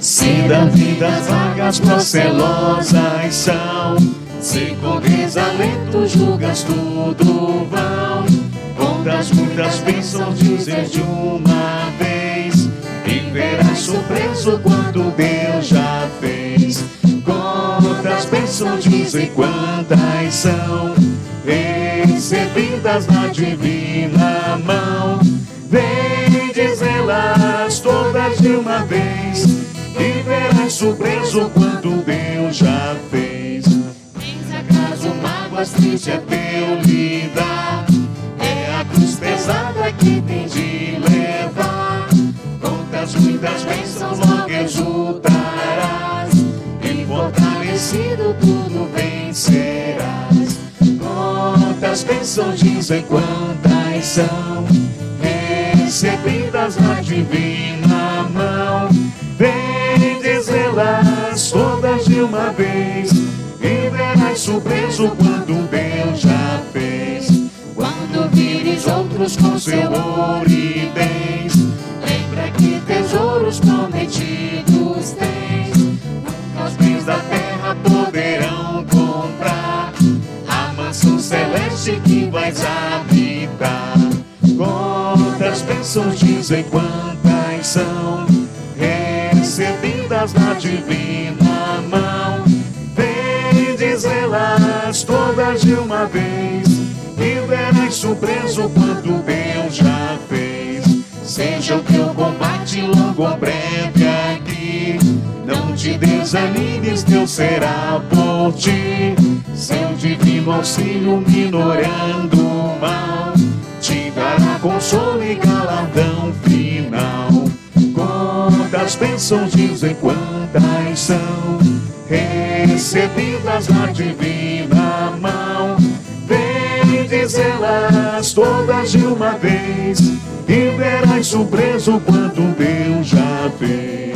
Se da vida as vagas procelosas são, se com desalento julgas tudo vão, contas muitas bênçãos dizer de uma vez, e verás surpreso quanto Deus já bênçãos dizer quantas são, recebidas na divina mão. Vem dizê-las todas de uma vez e verás surpreso quanto Deus já fez. Tens acaso mágoas triste é teu lidar, é a cruz pesada que tem de levar. Contas muitas bênçãos logo exultarás, tudo vencerás. Quantas bênçãos dizem quantas são recebidas na divina mão. Vem dizê-las todas de uma vez e verás surpreso quanto Deus já fez. Quando vires outros com seu ouro e bens, lembra que tesouros prometidos poderão comprar a mansão celeste que vais habitar. Quantas bênçãos dizem quantas são recebidas na divina mão. Vem dizê-las todas de uma vez e verás surpreso quanto Deus já fez. Seja o teu combate longo ou breve não te desanimes, Deus será por ti. Seu divino auxílio minorando o mal, te dará consolo e galardão final. Quantas bênçãos dizem quantas são recebidas na divina mão. Vem dizê-las todas de uma vez e verás surpreso quanto Deus já fez.